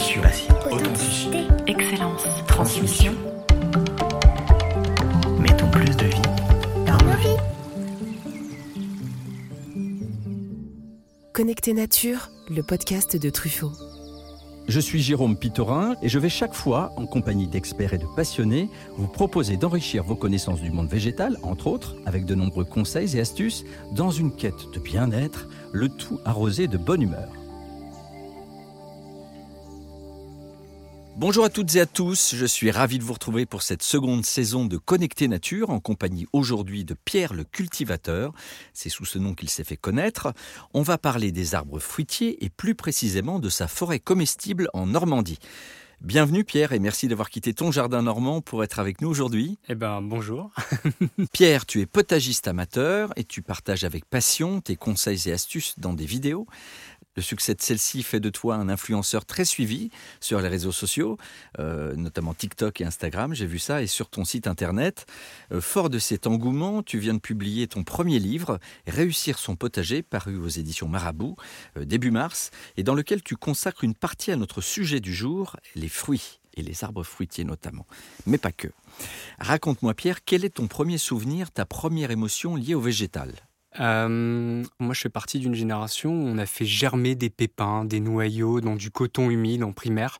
Passion, authenticité, Excellence. transmission. Mettons plus de vie dans nos vies. Connecté Nature, le podcast de Truffaut. Je suis Jérôme Pitorin et je vais chaque fois, en compagnie d'experts et de passionnés, vous proposer d'enrichir vos connaissances du monde végétal, entre autres, avec de nombreux conseils et astuces, dans une quête de bien-être, le tout arrosé de bonne humeur. Bonjour à toutes et à tous, je suis ravi de vous retrouver pour cette seconde saison de Connecté Nature en compagnie aujourd'hui de Pierre le cultivateur, c'est sous ce nom qu'il s'est fait connaître. On va parler des arbres fruitiers et plus précisément de sa forêt comestible en Normandie. Bienvenue Pierre et merci d'avoir quitté ton jardin normand pour être avec nous aujourd'hui. Eh ben bonjour. Pierre, tu es potagiste amateur et tu partages avec passion tes conseils et astuces dans des vidéos. Le succès de celle-ci fait de toi un influenceur très suivi sur les réseaux sociaux, euh, notamment TikTok et Instagram, j'ai vu ça, et sur ton site internet. Euh, fort de cet engouement, tu viens de publier ton premier livre, Réussir son potager, paru aux éditions Marabout, euh, début mars, et dans lequel tu consacres une partie à notre sujet du jour, les fruits, et les arbres fruitiers notamment, mais pas que. Raconte-moi Pierre, quel est ton premier souvenir, ta première émotion liée au végétal? Euh, moi, je fais partie d'une génération où on a fait germer des pépins, des noyaux dans du coton humide en primaire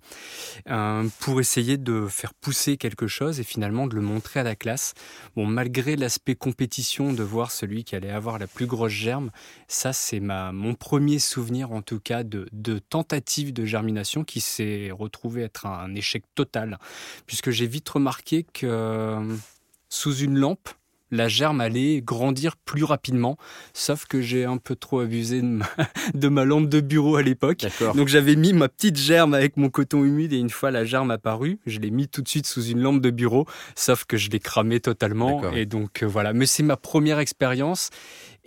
euh, pour essayer de faire pousser quelque chose et finalement de le montrer à la classe. Bon, malgré l'aspect compétition de voir celui qui allait avoir la plus grosse germe, ça, c'est ma mon premier souvenir en tout cas de, de tentative de germination qui s'est retrouvé être un échec total puisque j'ai vite remarqué que euh, sous une lampe la germe allait grandir plus rapidement, sauf que j'ai un peu trop abusé de ma, de ma lampe de bureau à l'époque. Donc j'avais mis ma petite germe avec mon coton humide et une fois la germe apparue, je l'ai mis tout de suite sous une lampe de bureau, sauf que je l'ai cramé totalement. Et donc euh, voilà, mais c'est ma première expérience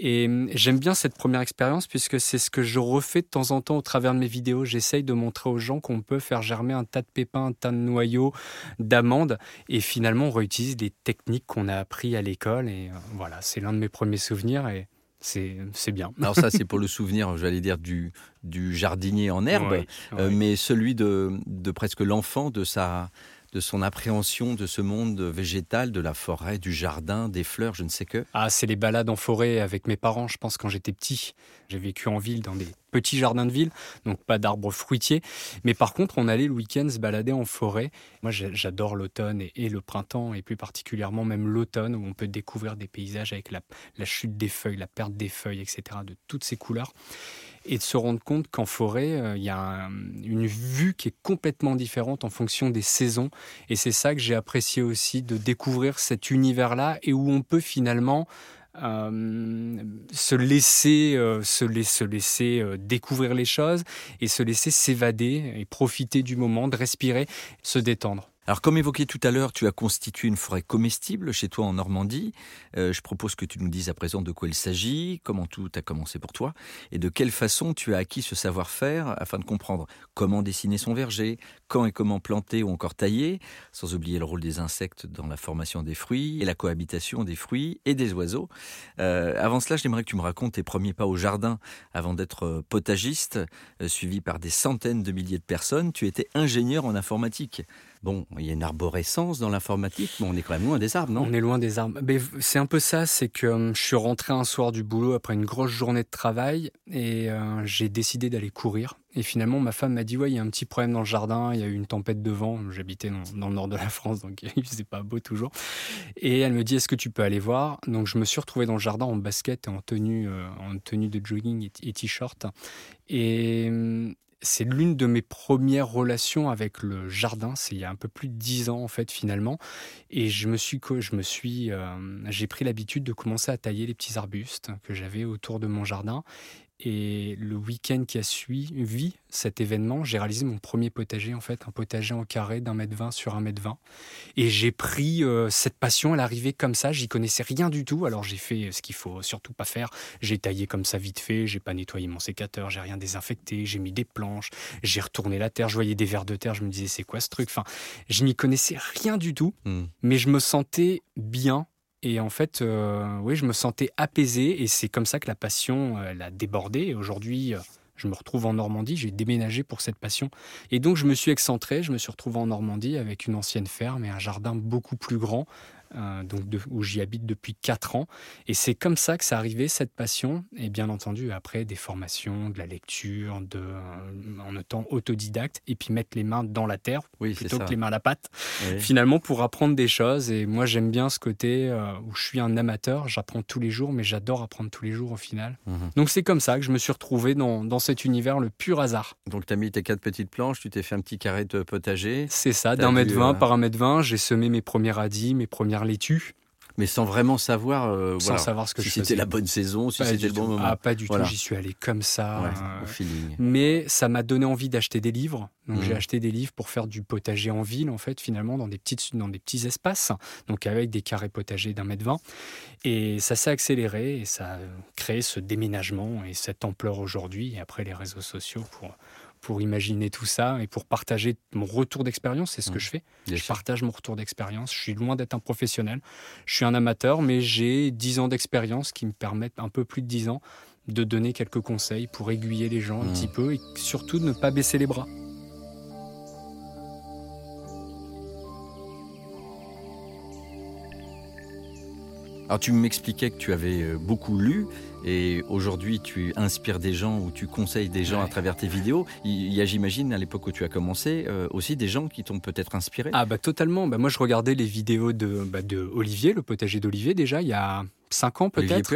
et hum, j'aime bien cette première expérience puisque c'est ce que je refais de temps en temps au travers de mes vidéos. J'essaye de montrer aux gens qu'on peut faire germer un tas de pépins, un tas de noyaux, d'amandes et finalement on réutilise des techniques qu'on a appris à l'école et euh, voilà, c'est l'un de mes premiers souvenirs et c'est bien. Alors ça, c'est pour le souvenir, j'allais dire, du, du jardinier en herbe, euh, mais celui de, de presque l'enfant, de sa de son appréhension de ce monde végétal, de la forêt, du jardin, des fleurs, je ne sais que. Ah, c'est les balades en forêt avec mes parents, je pense, quand j'étais petit. J'ai vécu en ville, dans des petits jardins de ville, donc pas d'arbres fruitiers. Mais par contre, on allait le week-end se balader en forêt. Moi, j'adore l'automne et, et le printemps, et plus particulièrement même l'automne, où on peut découvrir des paysages avec la, la chute des feuilles, la perte des feuilles, etc., de toutes ces couleurs. Et de se rendre compte qu'en forêt, euh, il y a un- une vue qui est complètement différente en fonction des saisons. Et c'est ça que j'ai apprécié aussi, de découvrir cet univers-là et où on peut finalement euh, se laisser, euh, se laisser euh, découvrir les choses et se laisser s'évader et profiter du moment, de respirer, se détendre. Alors comme évoqué tout à l'heure, tu as constitué une forêt comestible chez toi en Normandie. Euh, je propose que tu nous dises à présent de quoi il s'agit, comment tout a commencé pour toi, et de quelle façon tu as acquis ce savoir-faire afin de comprendre comment dessiner son verger, quand et comment planter ou encore tailler, sans oublier le rôle des insectes dans la formation des fruits et la cohabitation des fruits et des oiseaux. Euh, avant cela, j'aimerais que tu me racontes tes premiers pas au jardin avant d'être euh, potagiste, suivi par des centaines de milliers de personnes. Tu étais ingénieur en informatique. Bon, il y a une arborescence dans l'informatique, mais on est quand même loin des arbres, non? On est loin des arbres. C'est un peu ça, c'est que euh, je suis rentré un soir du boulot après une grosse journée de travail et euh, j'ai décidé d'aller courir. Et finalement, ma femme m'a dit Ouais, il y a un petit problème dans le jardin, il y a eu une tempête de vent. J'habitais dans, le nord de la France, donc il faisait pas beau toujours. Et elle me dit Est-ce que tu peux aller voir? Donc je me suis retrouvé dans le jardin en basket et en tenue, euh, en tenue de jogging et et t-shirt. Et c'est l'une de mes premières relations avec le jardin. C'est il y a un peu plus de dix ans en fait finalement. Et je me suis, je me suis, euh, j'ai pris l'habitude de commencer à tailler les petits arbustes que j'avais autour de mon jardin. Et le week-end qui a suivi cet événement, j'ai réalisé mon premier potager, en fait, un potager en carré d'un mètre vingt sur un mètre vingt. Et j'ai pris euh, cette passion, elle arrivait comme ça, j'y connaissais rien du tout. Alors j'ai fait ce qu'il faut surtout pas faire. J'ai taillé comme ça vite fait, j'ai pas nettoyé mon sécateur, j'ai rien désinfecté, j'ai mis des planches, j'ai retourné la terre, je voyais des vers de terre, je me disais c'est quoi ce truc? Enfin, je n'y connaissais rien du tout, Hmm. mais je me sentais bien. Et en fait, euh, oui, je me sentais apaisé et c'est comme ça que la passion, euh, elle a débordé. Aujourd'hui, euh, Je me retrouve en Normandie, j'ai déménagé pour cette passion. Et donc je me suis excentré, je me suis retrouvé en Normandie avec une ancienne ferme et un jardin beaucoup plus grand, euh, donc où j'y habite depuis 4 ans. Et c'est comme ça que ça arrivé, cette passion. Et bien entendu, après, des formations, de la lecture, de, euh, en étant autodidacte, et puis mettre les mains dans la terre plutôt que les mains à la pâte, finalement, pour apprendre des choses. Et moi, j'aime bien ce côté euh, où je suis un amateur, j'apprends tous les jours, mais j'adore apprendre tous les jours au final. Mhm. Donc c'est comme ça que je me suis retrouvé dans, dans cet univers, le pur hasard. Donc tu as mis tes quatre petites planches, tu t'es fait un petit carré de potager. C'est ça, d'un mètre vingt par un mètre vingt, j'ai semé mes premiers radis, mes premières laitue. Mais sans vraiment savoir, euh, sans savoir ce que si c'était la bonne saison, si c'était le bon moment. Ah, pas du tout. J'y suis allé comme ça. Euh, au feeling. Mais ça m'a donné envie d'acheter des livres. Donc j'ai mmh. acheté des livres pour faire du potager en ville, en fait, finalement, dans des, petites, dans des petits espaces, donc avec des carrés potagers d'un mètre vingt. Et ça s'est accéléré et ça a créé ce déménagement et cette ampleur aujourd'hui. Et après les réseaux sociaux pour pour imaginer tout ça et pour partager mon retour d'expérience. C'est ce que mmh. je fais. je partage mon retour d'expérience. Je suis loin d'être un professionnel. Je suis un amateur, mais j'ai 10 ans d'expérience qui me permettent, un peu plus de 10 ans, de donner quelques conseils pour aiguiller les gens un mmh. petit peu et surtout de ne pas baisser les bras. Alors tu m'expliquais que tu avais euh, beaucoup lu et aujourd'hui tu inspires des gens ou tu conseilles des gens à travers tes vidéos. Il y a, j'imagine, à l'époque où tu as commencé, euh, aussi des gens qui t'ont peut-être inspiré. Ah bah totalement. Bah, moi je regardais les vidéos de, bah, de Olivier, le potager d'Olivier déjà, il y a 5 ans peut-être.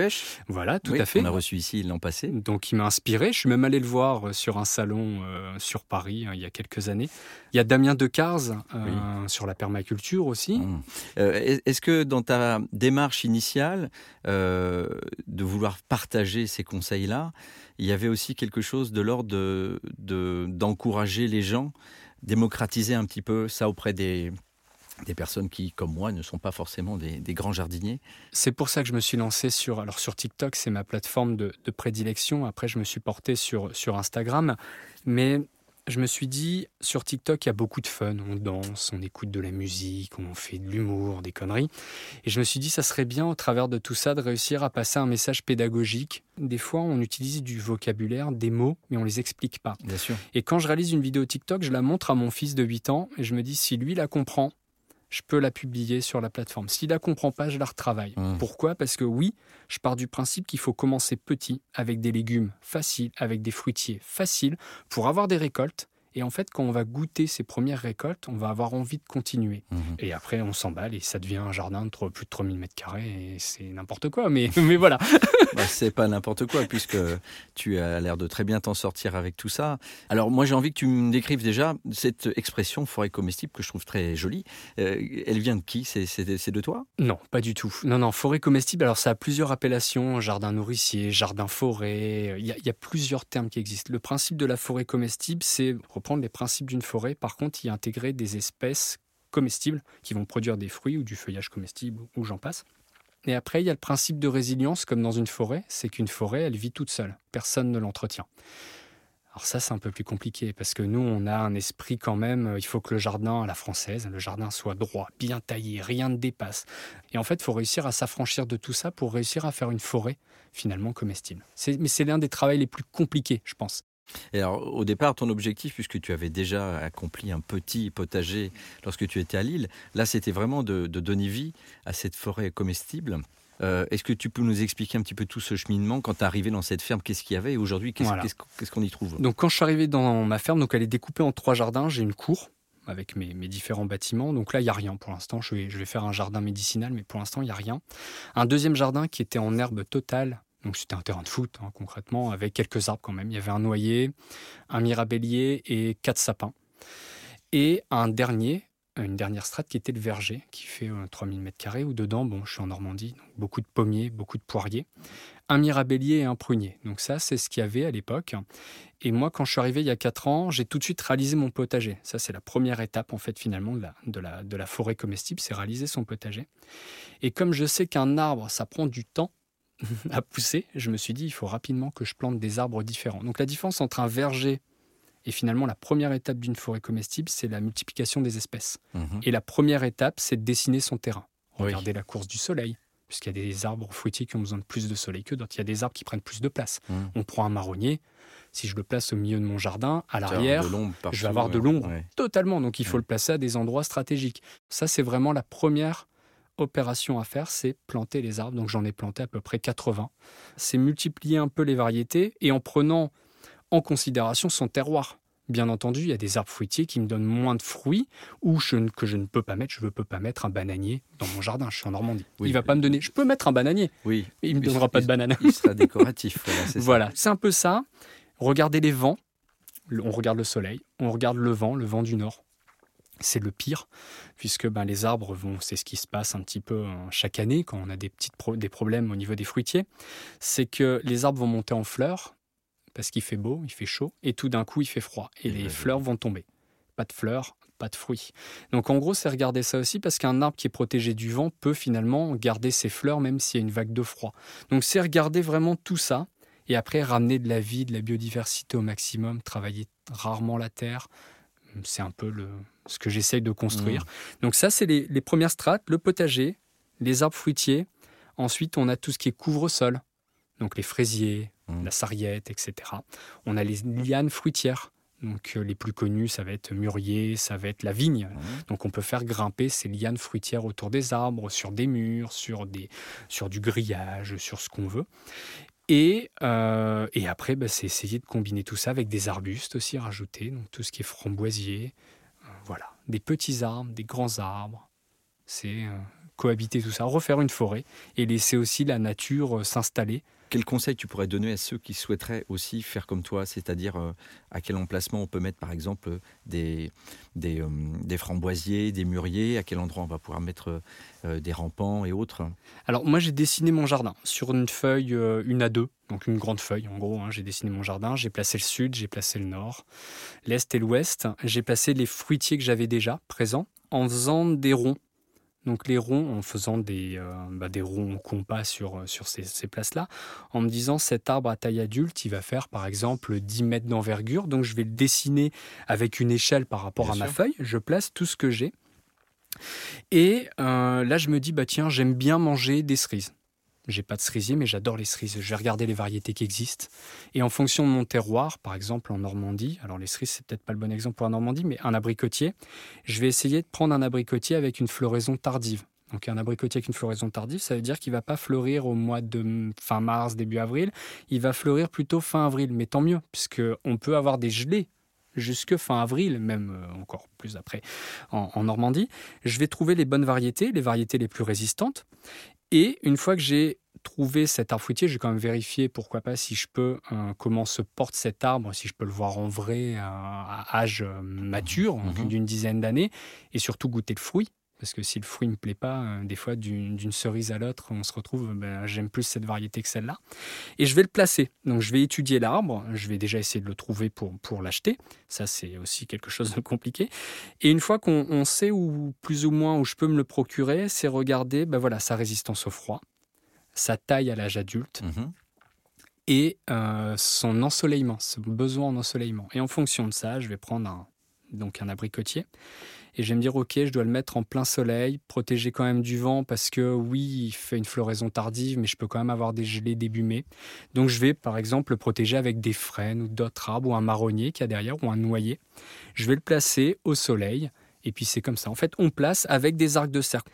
Voilà, tout à fait. On a reçu ici l'an passé. Donc il m'a inspiré. Je suis même allé le voir euh, sur un salon euh, sur Paris hein, il y a quelques années. Il y a Damien Decars euh, sur la permaculture aussi. Mmh. Est-ce que dans ta démarche initiale de vouloir partager ces conseils-là, il y avait aussi quelque chose de l'ordre d'encourager de, les gens, démocratiser un petit peu ça auprès des des personnes qui, comme moi, ne sont pas forcément des, grands jardiniers. C'est pour ça que je me suis lancé sur, alors sur TikTok, c'est ma plateforme de, prédilection. Après, je me suis porté sur, sur Instagram. Mais je me suis dit, sur TikTok, il y a beaucoup de fun. On danse, on écoute de la musique, on fait de l'humour, des conneries. Et je me suis dit, ça serait bien, au travers de tout ça, de réussir à passer un message pédagogique. Des fois, on utilise du vocabulaire, des mots, mais on les explique pas. Bien sûr. Et quand je réalise une vidéo TikTok, je la montre à mon fils de 8 ans et je me dis, si lui la comprend, je peux la publier sur la plateforme. S'il la comprend pas, je la retravaille. Mmh. Pourquoi? Parce que oui, je pars du principe qu'il faut commencer petit, avec des légumes faciles, avec des fruitiers faciles, pour avoir des récoltes et en fait, quand on va goûter ces premières récoltes, on va avoir envie de continuer. Mhm. Et après, on s'emballe et ça devient un jardin de plus de 3000 mètres carrés. Et c'est n'importe quoi, mais, mais voilà. bah, c'est pas n'importe quoi, puisque tu as l'air de très bien t'en sortir avec tout ça. Alors, moi, j'ai envie que tu me décrives déjà cette expression forêt comestible que je trouve très jolie. Euh, elle vient de qui? C'est de toi? Non, pas du tout. Non, non, forêt comestible, alors ça a plusieurs appellations jardin nourricier, jardin forêt. Il y, a, il y a plusieurs termes qui existent. Le principe de la forêt comestible, c'est les principes d'une forêt, par contre, y intégrer des espèces comestibles qui vont produire des fruits ou du feuillage comestible ou j'en passe. Et après, il y a le principe de résilience, comme dans une forêt, c'est qu'une forêt, elle vit toute seule. Personne ne l'entretient. Alors ça, c'est un peu plus compliqué, parce que nous, on a un esprit quand même, il faut que le jardin, à la française, le jardin soit droit, bien taillé, rien ne dépasse. Et en fait, il faut réussir à s'affranchir de tout ça pour réussir à faire une forêt finalement comestible. Mais c'est l'un des travaux les plus compliqués, je pense. Et alors, au départ, ton objectif, puisque tu avais déjà accompli un petit potager lorsque tu étais à Lille, là, c'était vraiment de, donner vie à cette forêt comestible. Euh, est-ce que tu peux nous expliquer un petit peu tout ce cheminement quand tu es arrivé dans cette ferme? Qu'est-ce qu'il y avait? Et aujourd'hui, qu'est-ce qu'on y trouve? Donc, quand je suis arrivé dans ma ferme, donc elle est découpée en trois jardins. J'ai une cour avec mes, différents bâtiments. Donc là, il n'y a rien pour l'instant. Je vais, je vais faire un jardin médicinal, mais pour l'instant, il n'y a rien. Un deuxième jardin qui était en herbe totale donc c'était un terrain de foot, hein, concrètement, avec quelques arbres quand même. Il y avait un noyer, un mirabellier et quatre sapins. Et un dernier, une dernière strate qui était le verger, qui fait 3000 m2, où dedans, bon, je suis en Normandie, donc beaucoup de pommiers, beaucoup de poiriers, un mirabellier et un prunier. Donc ça, c'est ce qu'il y avait à l'époque. Et moi, quand je suis arrivé il y a 4 ans, j'ai tout de suite réalisé mon potager. Ça, c'est la première étape, en fait, finalement, de la, de la, de la forêt comestible, c'est réaliser son potager. Et comme je sais qu'un arbre, ça prend du temps, à pousser, je me suis dit, il faut rapidement que je plante des arbres différents. Donc la différence entre un verger et finalement la première étape d'une forêt comestible, c'est la multiplication des espèces. Mhm. Et la première étape, c'est de dessiner son terrain. Regardez la course du soleil, puisqu'il y a des arbres fruitiers qui ont besoin de plus de soleil que d'autres. Il y a des arbres qui prennent plus de place. Mhm. On prend un marronnier, Si je le place au milieu de mon jardin, à l'arrière, je vais avoir de l'ombre. Ouais. totalement. Donc il faut Ouais. le placer à des endroits stratégiques. Ça, c'est vraiment la première opération à faire, c'est planter les arbres. Donc j'en ai planté à peu près 80. C'est multiplier un peu les variétés et en prenant en considération son terroir. Bien entendu, il y a des arbres fruitiers qui me donnent moins de fruits ou je que je ne peux pas mettre. Je ne peux pas mettre un bananier dans mon jardin. Je suis en Normandie. Oui. Il va pas me donner. Je peux mettre un bananier, Oui, mais il me Il donnera sera- pas de banane. il sera décoratif. Voilà, c'est. Voilà, un peu ça. Regardez les vents. On regarde le soleil, on regarde le vent, le vent du nord. C'est le pire, puisque ben, les arbres vont, c'est ce qui se passe un petit peu euh, chaque année quand on a des, petites pro- des problèmes au niveau des fruitiers. C'est que les arbres vont monter en fleurs, parce qu'il fait beau, il fait chaud, et tout d'un coup il fait froid, et les fleurs vont tomber. Pas de fleurs, pas de fruits. Donc en gros, c'est regarder ça aussi, parce qu'un arbre qui est protégé du vent peut finalement garder ses fleurs même s'il y a une vague de froid. Donc c'est regarder vraiment tout ça, et après ramener de la vie, de la biodiversité au maximum, travailler rarement la terre. C'est un peu le, ce que j'essaye de construire. Donc ça, c'est les, les premières strates, le potager, les arbres fruitiers. Ensuite, on a tout ce qui est couvre-sol, donc les fraisiers, Mm. la sarriette, etc. On a les lianes fruitières. Donc euh, les plus connus, ça va être mûrier, ça va être la vigne. Mhm. Donc on peut faire grimper ces lianes fruitières autour des arbres, sur des murs, sur, des, sur du grillage, sur ce qu'on veut. Et, euh, et après, bah, c'est essayer de combiner tout ça avec des arbustes aussi rajouter, donc tout ce qui est framboisier. Euh, voilà, des petits arbres, des grands arbres. C'est euh, cohabiter tout ça, refaire une forêt et laisser aussi la nature s'installer. Quel conseil tu pourrais donner à ceux qui souhaiteraient aussi faire comme toi, c'est-à-dire euh, à quel emplacement on peut mettre par exemple des, euh, des framboisiers, des mûriers, à quel endroit on va pouvoir mettre euh, des rampants et autres? Alors moi j'ai dessiné mon jardin sur une feuille, une à deux, donc une grande feuille en gros. hein. j'ai dessiné mon jardin, j'ai placé le sud, j'ai placé le nord, l'est et l'ouest. J'ai placé les fruitiers que j'avais déjà présents en faisant des ronds. Donc les ronds, en faisant des, euh, bah, des ronds compas sur, sur ces, ces places-là, en me disant cet arbre à taille adulte, il va faire par exemple 10 mètres d'envergure, donc je vais le dessiner avec une échelle par rapport Bien à ma feuille, je place tout ce que j'ai. Et euh, là, je me dis, bah tiens, j'aime bien manger des cerises. J'ai pas de cerisier, mais j'adore les cerises. Je vais regarder les variétés qui existent. Et en fonction de mon terroir, par exemple en Normandie, alors les cerises, c'est peut-être pas le bon exemple pour la Normandie, mais un abricotier, je vais essayer de prendre un abricotier avec une floraison tardive. Donc un abricotier avec une floraison tardive, ça veut dire qu'il va pas fleurir au mois de fin mars, début avril. Il va fleurir plutôt fin avril. Mais tant mieux, puisque on peut avoir des gelées jusque fin avril, même euh, encore plus après en, en Normandie. Je vais trouver les bonnes variétés, les variétés les plus résistantes. Et une fois que j'ai trouvé cet arbre fruitier, je vais quand même vérifier, pourquoi pas, si je peux, euh, comment se porte cet arbre, si je peux le voir en vrai euh, à âge euh, mature, Mhm. d'une dizaine d'années, et surtout goûter le fruit. Parce que si le fruit ne me plaît pas, euh, des fois d'une cerise à l'autre, on se retrouve, ben, j'aime plus cette variété que celle-là. Et je vais le placer. Donc je vais étudier l'arbre, je vais déjà essayer de le trouver pour, pour l'acheter. Ça, c'est aussi quelque chose de compliqué. Et une fois qu'on on sait où, plus ou moins où je peux me le procurer, c'est regarder ben voilà, sa résistance au froid, sa taille à l'âge adulte Mhm. et euh, son ensoleillement, son besoin en ensoleillement. Et en fonction de ça, je vais prendre un, donc un abricotier et je vais me dire, ok, je dois le mettre en plein soleil, protéger quand même du vent parce que oui, il fait une floraison tardive, mais je peux quand même avoir des gelées début mai. Donc je vais par exemple le protéger avec des frênes ou d'autres arbres ou un marronnier qu'il y a derrière ou un noyer. Je vais le placer au soleil et puis c'est comme ça. En fait, on place avec des arcs de cercle.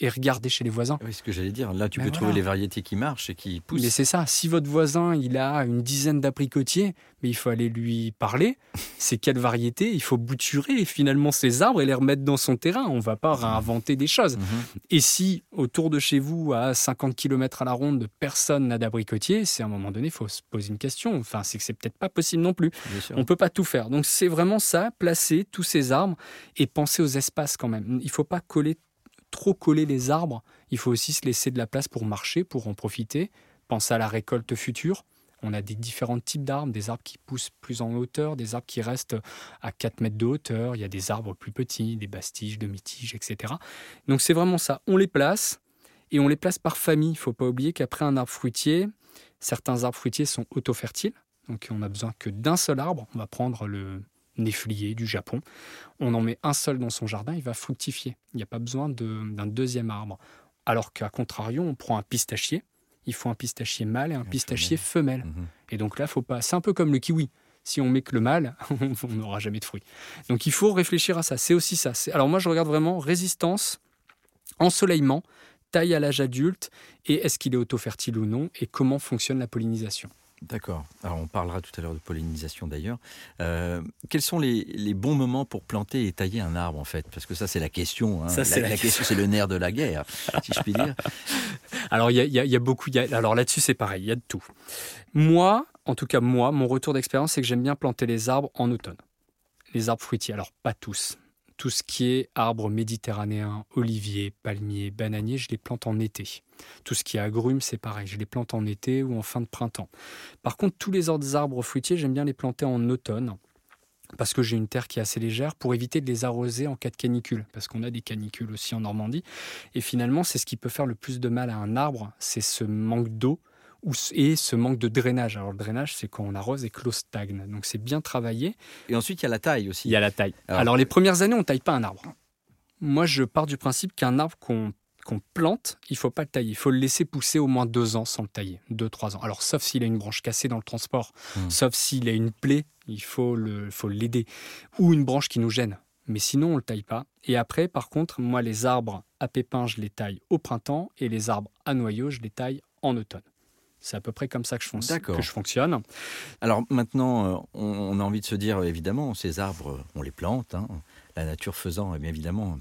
Et regardez chez les voisins. Oui, ce que j'allais dire. Là, tu Ben peux voilà. trouver les variétés qui marchent et qui poussent. Mais c'est ça, si votre voisin il a une dizaine d'abricotiers, mais il faut aller lui parler, c'est quelle variété Il faut bouturer finalement ces arbres et les remettre dans son terrain. On va pas réinventer des choses. Mhm. Et si autour de chez vous, à 50 km à la ronde, personne n'a d'abricotier, c'est à un moment donné, il faut se poser une question. Enfin, c'est que c'est peut-être pas possible non plus. On peut pas tout faire. Donc c'est vraiment ça, placer tous ces arbres et penser aux espaces quand même. Il faut pas coller trop coller les arbres. Il faut aussi se laisser de la place pour marcher, pour en profiter. Penser à la récolte future. On a des différents types d'arbres, des arbres qui poussent plus en hauteur, des arbres qui restent à 4 mètres de hauteur, il y a des arbres plus petits, des bastiges, demi-tiges, etc. Donc c'est vraiment ça. On les place et on les place par famille. Il ne faut pas oublier qu'après un arbre fruitier, certains arbres fruitiers sont auto-fertiles. Donc on a besoin que d'un seul arbre. On va prendre le néflier du Japon. On en met un seul dans son jardin, il va fructifier. Il n'y a pas besoin de- d'un deuxième arbre. Alors qu'à contrario, on prend un pistachier. Il faut un pistachier mâle et un pistachier femelle. Mhm. Et donc là, faut pas. C'est un peu comme le kiwi. Si on met que le mal, on n'aura jamais de fruits. Donc il faut réfléchir à ça. C'est aussi ça. Alors moi, je regarde vraiment résistance, ensoleillement, taille à l'âge adulte et est-ce qu'il est auto-fertile ou non et comment fonctionne la pollinisation. D'accord. Alors on parlera tout à l'heure de pollinisation d'ailleurs. Euh, quels sont les, les bons moments pour planter et tailler un arbre en fait? Parce que ça c'est la question. hein. Ça, c'est la question, c'est le nerf de la guerre, si je puis dire. Alors, il y a, y y beaucoup. il y a- alors là-dessus, c'est pareil, il y a de tout. Moi, en tout cas, moi, mon retour d'expérience, c'est que j'aime bien planter les arbres en automne. Les arbres fruitiers. Alors, pas tous. Tout ce qui est arbres méditerranéens, oliviers, palmiers, bananiers, je les plante en été. Tout ce qui est agrumes, c'est pareil. Je les plante en été ou en fin de printemps. Par contre, tous les autres arbres fruitiers, j'aime bien les planter en automne. Parce que j'ai une terre qui est assez légère pour éviter de les arroser en cas de canicule. Parce qu'on a des canicules aussi en Normandie. Et finalement, c'est ce qui peut faire le plus de mal à un arbre, c'est ce manque d'eau et ce manque de drainage. Alors le drainage, c'est quand on arrose et que l'eau stagne. Donc c'est bien travaillé. Et ensuite il y a la taille aussi. Il y a la taille. Alors- Alors, les premières années, on taille pas un arbre. Moi, je pars du principe qu'un arbre qu'on plante, il faut pas le tailler. Il faut le laisser pousser au moins deux ans sans le tailler. Deux, trois ans. Alors, sauf s'il a une branche cassée dans le transport, Hmm. sauf s'il a une plaie, il faut l'aider. Ou une branche qui nous gêne. Mais sinon, on le taille pas. Et après, par contre, moi, les arbres à pépins, je les taille au printemps. Et les arbres à noyaux, je les taille en automne. C'est à peu près comme ça que je, que je fonctionne. Alors maintenant, euh, on, on a envie de se dire, évidemment, ces arbres, on les plante, hein, la nature faisant, et bien évidemment,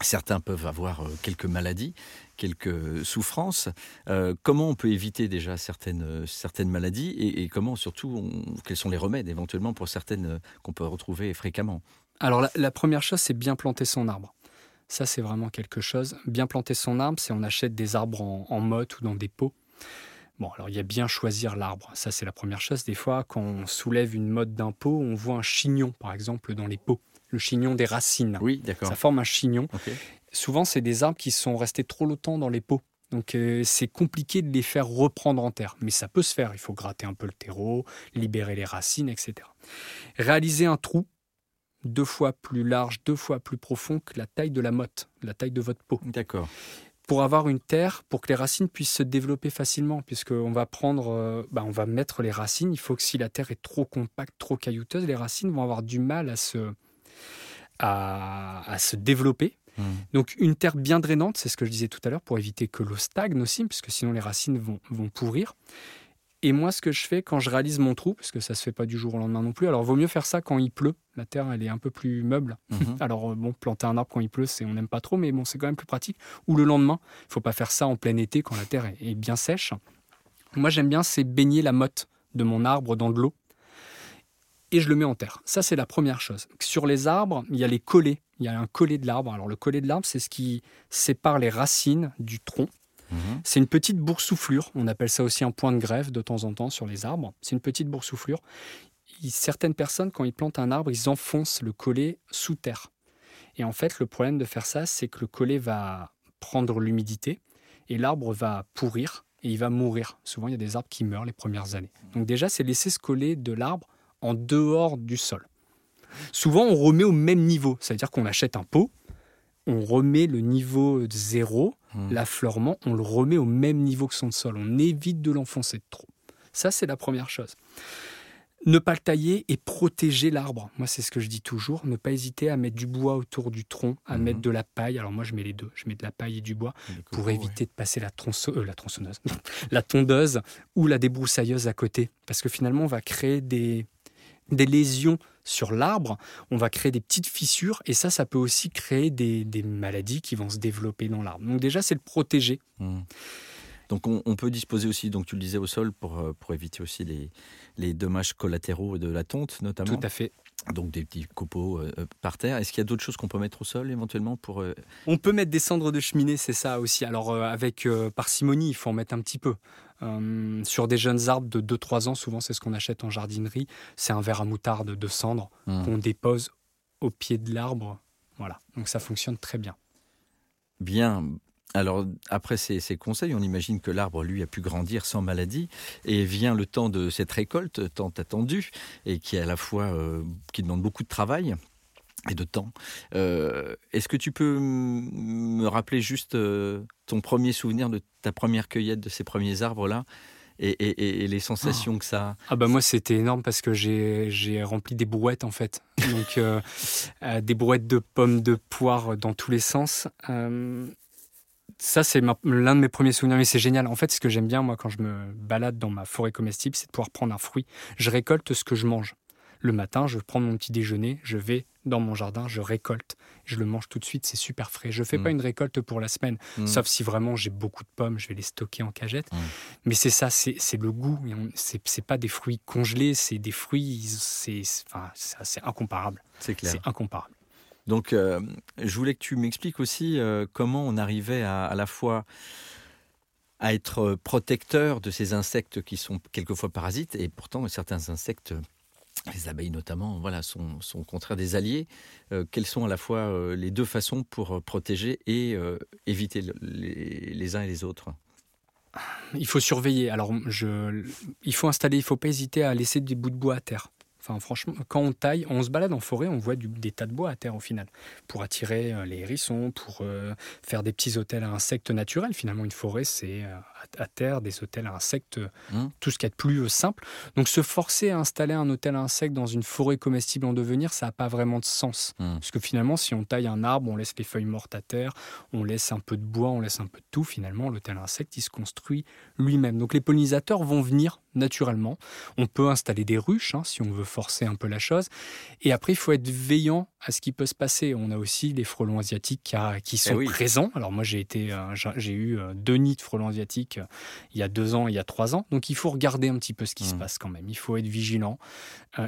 certains peuvent avoir euh, quelques maladies, quelques souffrances. Euh, comment on peut éviter déjà certaines, certaines maladies et, et comment surtout, on- quels sont les remèdes éventuellement pour certaines qu'on peut retrouver fréquemment? Alors la, la première chose, c'est bien planter son arbre. Ça, c'est vraiment quelque chose. Bien planter son arbre, c'est on achète des arbres en, en motte ou dans des pots. Bon, alors il y a bien choisir l'arbre. Ça, c'est la première chose. Des fois, quand on soulève une motte d'un pot, on voit un chignon, par exemple, dans les pots. Le chignon des racines. Oui, d'accord. Ça forme un chignon. Souvent, c'est des arbres qui sont restés trop longtemps dans les pots. Donc, euh, c'est compliqué de les faire reprendre en terre. Mais ça peut se faire. Il faut gratter un peu le terreau, libérer les racines, etc. Réaliser un trou deux fois plus large, deux fois plus profond que la taille de la motte, la taille de votre pot. D'accord. Pour avoir une terre, pour que les racines puissent se développer facilement, puisqu'on va prendre, euh, bah, on va mettre les racines. Il faut que si la terre est trop compacte, trop caillouteuse, les racines vont avoir du mal à se, à, à se développer. Hmm. Donc une terre bien drainante, c'est ce que je disais tout à l'heure, pour éviter que l'eau stagne aussi, puisque sinon les racines vont, vont pourrir. Et moi, ce que je fais quand je réalise mon trou, parce que ça se fait pas du jour au lendemain non plus, alors vaut mieux faire ça quand il pleut. La terre, elle est un peu plus meuble. Mhm. Alors euh, bon, planter un arbre quand il pleut, c'est on n'aime pas trop, mais bon, c'est quand même plus pratique. Ou le lendemain, il faut pas faire ça en plein été quand la terre est, est bien sèche. Moi, j'aime bien, c'est baigner la motte de mon arbre dans de l'eau et je le mets en terre. Ça, c'est la première chose. Sur les arbres, il y a les collets. Il y a un collet de l'arbre. Alors le collet de l'arbre, c'est ce qui sépare les racines du tronc. Mhm. C'est une petite boursouflure. On appelle ça aussi un point de grève de temps en temps sur les arbres. C'est une petite boursouflure. Certaines personnes, quand ils plantent un arbre, ils enfoncent le collet sous terre. Et en fait, le problème de faire ça, c'est que le collet va prendre l'humidité et l'arbre va pourrir et il va mourir. Souvent, il y a des arbres qui meurent les premières années. Donc déjà, c'est laisser ce collet de l'arbre en dehors du sol. Souvent, on remet au même niveau. C'est-à-dire qu'on achète un pot, on remet le niveau de zéro, Mhm. l'affleurement, on le remet au même niveau que son sol. On évite de l'enfoncer de trop. Ça, c'est la première chose. Ne pas le tailler et protéger l'arbre. Moi, c'est ce que je dis toujours. Ne pas hésiter à mettre du bois autour du tronc, à Mhm. mettre de la paille. Alors moi, je mets les deux. Je mets de la paille et du bois Le pour coco, éviter de passer la, euh, la tronçonneuse, la tondeuse ou la débroussailleuse à côté. Parce que finalement, on va créer des, des lésions sur l'arbre, on va créer des petites fissures et ça, ça peut aussi créer des, des maladies qui vont se développer dans l'arbre. Donc déjà, c'est le protéger. Mhm. Donc on, on peut disposer aussi, donc tu le disais au sol, pour, euh, pour éviter aussi les, les dommages collatéraux de la tonte notamment. Tout à fait. Donc des petits copeaux euh, euh, par terre. Est-ce qu'il y a d'autres choses qu'on peut mettre au sol éventuellement pour euh, On peut mettre des cendres de cheminée, c'est ça aussi. Alors euh, avec parcimonie, il faut en mettre un petit peu. Sur des jeunes arbres de 2-3 ans, souvent c'est ce qu'on achète en jardinerie, c'est un verre à moutarde de cendre Hmm. qu'on dépose au pied de l'arbre. Voilà, donc ça fonctionne très bien. Bien. Alors, après ces, conseils, on imagine que l'arbre, lui, a pu grandir sans maladie. Et vient le temps de cette récolte tant attendue et qui est à la fois euh, qui demande beaucoup de travail et de temps. Euh, Est-ce que tu peux me rappeler juste euh, ton premier souvenir de ta première cueillette de ces premiers arbres-là et, les sensations que ça. Ah bah moi c'était énorme parce que j'ai rempli des brouettes en fait. Donc des brouettes de pommes, de poires dans tous les sens. Ça c'est l'un de mes premiers souvenirs mais c'est génial. En fait ce que j'aime bien moi quand je me balade dans ma forêt comestible c'est de pouvoir prendre un fruit. Je récolte ce que je mange. Le matin je prends mon petit déjeuner, je vais dans mon jardin, je récolte, je le mange tout de suite, c'est super frais. Je fais Mm. pas une récolte pour la semaine, Mm. sauf si vraiment j'ai beaucoup de pommes, je vais les stocker en cagette. Mm. Mais c'est ça, c'est le goût. C'est pas des fruits congelés, c'est des fruits, c'est enfin, incomparable. C'est clair. C'est incomparable. Donc, euh, je voulais que tu m'expliques aussi euh, comment on arrivait à, la fois à être protecteur de ces insectes qui sont quelquefois parasites, et pourtant certains insectes, les abeilles notamment, voilà, sont, au contraire des alliés. Euh, quelles sont à la fois les deux façons pour protéger et éviter le- les, uns et les autres? Il faut surveiller. Alors, il faut installer, il faut pas hésiter à laisser des bouts de bois à terre. Enfin, franchement, quand on taille, on se balade en forêt, on voit du- des tas de bois à terre au final, pour attirer euh, les hérissons, pour euh, faire des petits hôtels à insectes naturels. Finalement, une forêt, c'est euh, à, terre des hôtels à insectes, Hum. tout ce qu'il y a de plus euh, simple. Donc, se forcer à installer un hôtel à insectes dans une forêt comestible en devenir, ça n'a pas vraiment de sens. Hum. Parce que finalement, si on taille un arbre, on laisse les feuilles mortes à terre, on laisse un peu de bois, on laisse un peu de tout, finalement, l'hôtel à insectes, il se construit lui-même. Donc les pollinisateurs vont venir naturellement. On peut installer des ruches, hein, si on veut forcer un peu la chose. Et après, il faut être veillant à ce qui peut se passer. On a aussi les frelons asiatiques qui, a- qui sont Eh oui. présents. Alors moi, j'ai été, euh, j'ai eu euh, deux nids de frelons asiatiques euh, il y a deux ans il y a trois ans. Donc il faut regarder un petit peu ce qui se Mm. passe quand même. Il faut être vigilant.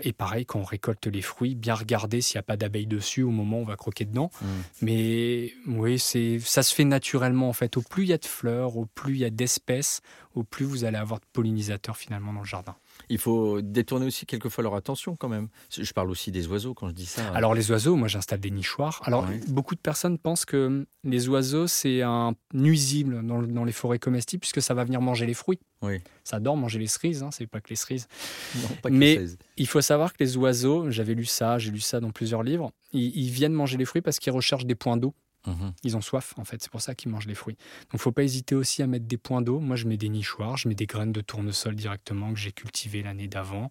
Et pareil, quand on récolte les fruits, bien regarder s'il n'y a pas d'abeilles dessus au moment où on va croquer dedans. Hum. Mais oui, c'est ça se fait naturellement en fait. Au plus il y a de fleurs, au plus il y a d'espèces, au plus vous allez avoir de pollinisateurs finalement dans le jardin. Il faut détourner aussi quelquefois leur attention quand même. Je parle aussi des oiseaux quand je dis ça. Alors les oiseaux, moi j'installe des nichoirs. Alors Ouais. beaucoup de personnes pensent que les oiseaux c'est un nuisible dans, le- dans les forêts comestibles puisque ça va venir manger les fruits. Oui. Ça adore manger les cerises, hein, c'est pas que les cerises. Non, pas que Mais- 16. Il faut savoir que les oiseaux, j'avais lu ça, j'ai lu ça dans plusieurs livres, ils, ils viennent manger les fruits parce qu'ils recherchent des points d'eau. Mhm. Ils ont soif, en fait. C'est pour ça qu'ils mangent les fruits. Donc, faut pas hésiter aussi à mettre des points d'eau. Moi, je mets des nichoirs, je mets des graines de tournesol directement que j'ai cultivées l'année d'avant.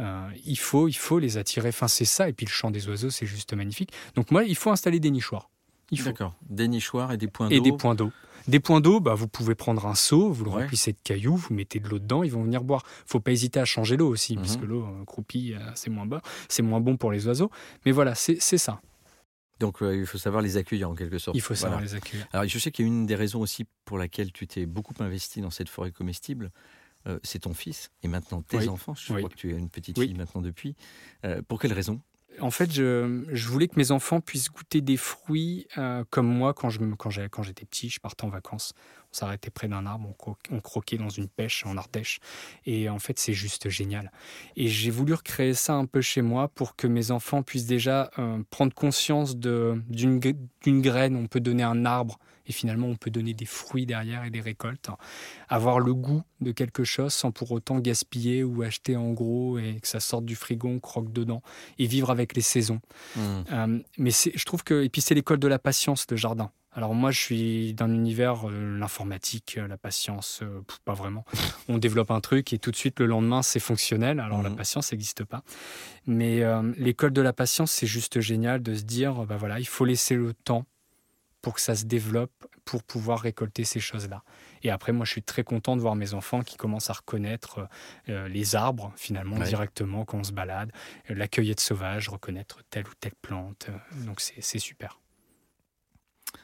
Euh, il faut, il faut les attirer. Enfin, c'est ça. Et puis, le chant des oiseaux, c'est juste magnifique. Donc, moi, il faut installer des nichoirs. D'accord. Des nichoirs et des points Et d'eau. des points d'eau. Des points d'eau, bah, vous pouvez prendre un seau, vous le Ouais. remplissez de cailloux, vous mettez de l'eau dedans, ils vont venir boire. faut pas hésiter à changer l'eau aussi, parce Mhm. l'eau euh, croupie, euh, c'est moins bon, c'est moins bon pour les oiseaux. Mais voilà, c'est ça. Donc euh, il faut savoir les accueillir en quelque sorte. Il faut savoir Voilà. les accueillir. Alors je sais qu'il y a une des raisons aussi pour laquelle tu t'es beaucoup investi dans cette forêt comestible. euh, c'est ton fils et maintenant tes Oui. enfants. Je Oui. crois que tu as une petite Oui. fille maintenant depuis. Euh, pour quelle raison? En fait, je, voulais que mes enfants puissent goûter des fruits euh, comme moi quand je quand j'étais petit. Je partais en vacances, on s'arrêtait près d'un arbre, on, cro- on croquait dans une pêche en Ardèche. Et en fait, c'est juste génial. Et j'ai voulu recréer ça un peu chez moi pour que mes enfants puissent déjà euh, prendre conscience d'une graine. On peut donner un arbre et finalement, on peut donner des fruits derrière et des récoltes. Avoir le goût de quelque chose sans pour autant gaspiller ou acheter en gros et que ça sorte du frigo, on croque dedans et vivre avec les saisons. Hmm. Euh, mais je trouve que et puis c'est l'école de la patience, le jardin. Alors moi, je suis d'un univers euh, l'informatique, euh, la patience, euh, pas vraiment. On développe un truc et tout de suite le lendemain c'est fonctionnel. Alors la Mhm. patience n'existe pas. Mais euh, l'école de la patience, c'est juste génial de se dire, bah voilà, il faut laisser le temps pour que ça se développe, pour pouvoir récolter ces choses-là. Et après, moi, je suis très content de voir mes enfants qui commencent à reconnaître euh, les arbres, finalement, Ouais. directement quand on se balade, euh, la cueillette sauvage, reconnaître telle ou telle plante. euh, donc, c'est super.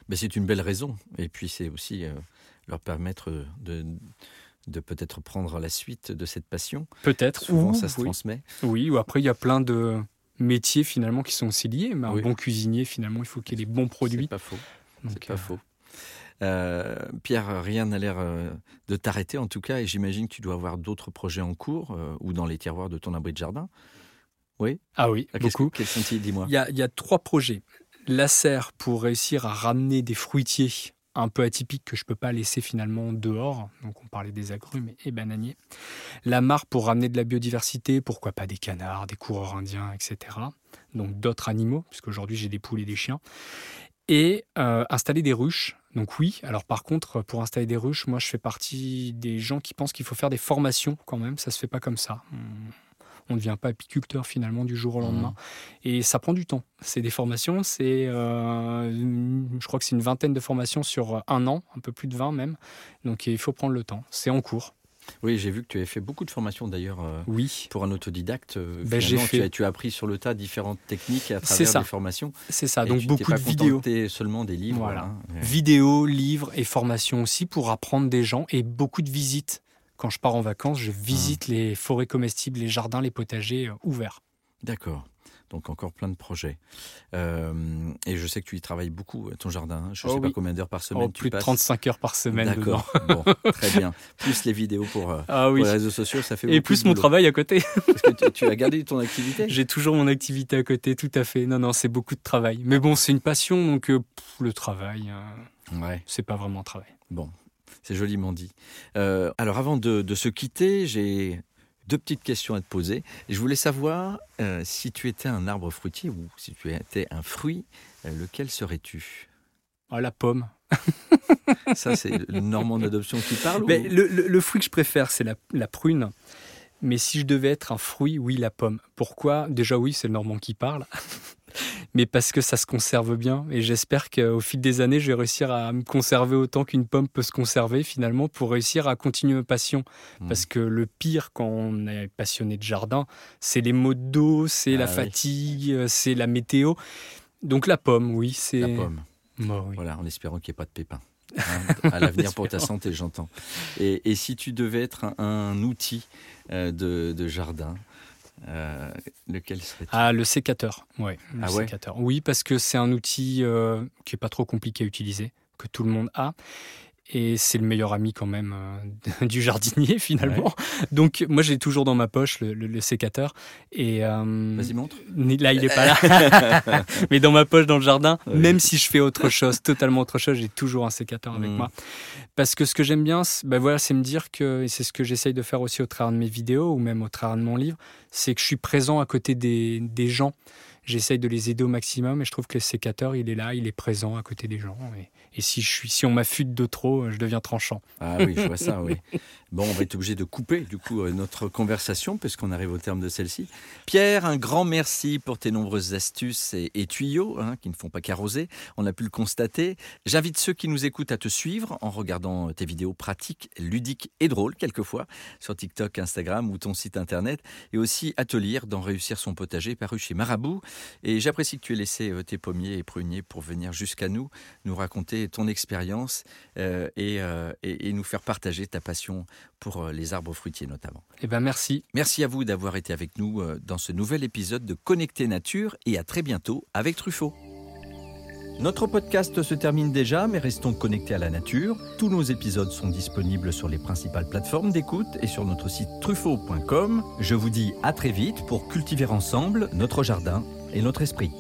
Ben, c'est une belle raison. Et puis c'est aussi euh, leur permettre de, de peut-être prendre la suite de cette passion. Peut-être. Souvent ou, ça se oui, transmet. oui, ou après, il y a plein de métiers, finalement, qui sont aussi liés. Mais un Oui. bon cuisinier, finalement, il faut qu'il ait les bons produits. pas faux. C'est pas euh, faux. Euh, Pierre, rien n'a l'air euh, de t'arrêter en tout cas, et j'imagine que tu dois avoir d'autres projets en cours euh, ou dans les tiroirs de ton abri de jardin. Ah oui, Ah, beaucoup. Quels sont-ils, dis-moi Il y a, il y a trois projets. La serre pour réussir à ramener des fruitiers un peu atypiques que je peux pas laisser finalement dehors. Donc on parlait des agrumes et bananiers. La mare pour ramener de la biodiversité, pourquoi pas des canards, des coureurs indiens, etc. Donc d'autres animaux, puisqu'aujourd'hui j'ai des poules et des chiens. Et euh, installer des ruches. Donc oui, alors par contre, pour installer des ruches, moi je fais partie des gens qui pensent qu'il faut faire des formations quand même, ça se fait pas comme ça. On ne devient pas apiculteur finalement du jour au lendemain. Et ça prend du temps. C'est des formations, c'est, euh, je crois que c'est une vingtaine de formations sur un an, un peu plus de 20 même. Donc il faut prendre le temps. C'est en cours. Oui, j'ai vu que tu avais fait beaucoup de formations d'ailleurs. euh, Oui, Pour un autodidacte, euh, Ben, j'ai tu, as, tu as appris sur le tas différentes techniques à travers ça. des formations. c'est ça. Donc tu beaucoup pas de vidéos. seulement des livres. Voilà. hein. Ouais. Vidéos, livres et formations aussi pour apprendre des gens et beaucoup de visites. Quand je pars en vacances, je visite Mmh. les forêts comestibles, les jardins, les potagers euh, ouverts. D'accord. Donc encore plein de projets. Euh, et je sais que tu y travailles beaucoup, ton jardin. hein. Je ne Oh sais pas combien d'heures par semaine Oh, tu plus de passes. 35 heures par semaine. D'accord. bon, très bien. Plus les vidéos pour, euh, Ah pour oui. les réseaux sociaux, ça fait Et plus de mon boulot. travail à côté. Parce que tu, tu as gardé ton activité? J'ai toujours mon activité à côté, tout à fait. Non, non, c'est beaucoup de travail. Mais bon, c'est une passion, donc euh, pff, le travail, euh, Ouais. c'est pas vraiment un travail. Bon, c'est joliment dit. Euh, alors avant de, de se quitter, j'ai deux petites questions à te poser. Je voulais savoir euh, si tu étais un arbre fruitier ou si tu étais un fruit, euh, lequel serais-tu? Ah, la pomme. Ça, c'est le normand d'adoption qui parle Mais ou- le, le- le fruit que je préfère, c'est la, la prune. Mais si je devais être un fruit, oui, la pomme. Pourquoi? Déjà, oui, c'est le normand qui parle. Mais parce que ça se conserve bien. Et j'espère qu'au fil des années, je vais réussir à me conserver autant qu'une pomme peut se conserver, finalement, pour réussir à continuer ma passion. Hmm. Parce que le pire quand on est passionné de jardin, c'est les maux d'eau, c'est Ah la oui. fatigue, euh, c'est la météo. Donc la pomme, oui, c'est. La pomme. Bah oui. Voilà, en espérant qu'il n'y ait pas de pépins. hein, à l'avenir pour ta santé, j'entends. Et, et si tu devais être un, un outil euh, de, de jardin, euh, lequel Ah, le sécateur. Ouais, le Ah ouais? sécateur. Oui, parce que c'est un outil euh, qui est pas trop compliqué à utiliser, que tout le monde a. Et c'est le meilleur ami quand même euh, du jardinier finalement. Donc moi j'ai toujours dans ma poche le, le- le sécateur. Et euh, Vas-y, montre. là il est pas là. Mais dans ma poche dans le jardin, Oui. même si je fais autre chose, totalement autre chose, j'ai toujours un sécateur avec Mm. moi. Parce que ce que j'aime bien, c'est ben voilà, c'est me dire que, et c'est ce que j'essaye de faire aussi au travers de mes vidéos ou même au travers de mon livre, c'est que je suis présent à côté des, des gens. J'essaye de les aider au maximum et je trouve que le sécateur, il est là, il est présent à côté des gens. Et, et si, je suis, si on m'affûte de trop, je deviens tranchant. Ah oui, je vois ça, oui. Bon, on va être obligé de couper, du coup, euh, notre conversation, puisqu'on arrive au terme de celle-ci. Pierre, un grand merci pour tes nombreuses astuces et, et tuyaux, hein, qui ne font pas qu'arroser. On a pu le constater. J'invite ceux qui nous écoutent à te suivre en regardant tes vidéos pratiques, ludiques et drôles, quelquefois, sur TikTok, Instagram ou ton site internet, et aussi à te lire dans Réussir son potager, paru chez Marabout. Et j'apprécie que tu aies laissé euh, tes pommiers et pruniers pour venir jusqu'à nous, nous raconter ton expérience euh, et, euh, et- et nous faire partager ta passion pour les arbres fruitiers notamment. Eh ben merci. Merci à vous d'avoir été avec nous dans ce nouvel épisode de Connecter Nature et à très bientôt avec Truffaut. Notre podcast se termine déjà, mais restons connectés à la nature. Tous nos épisodes sont disponibles sur les principales plateformes d'écoute et sur notre site truffaut.com. Je vous dis à très vite pour cultiver ensemble notre jardin et notre esprit.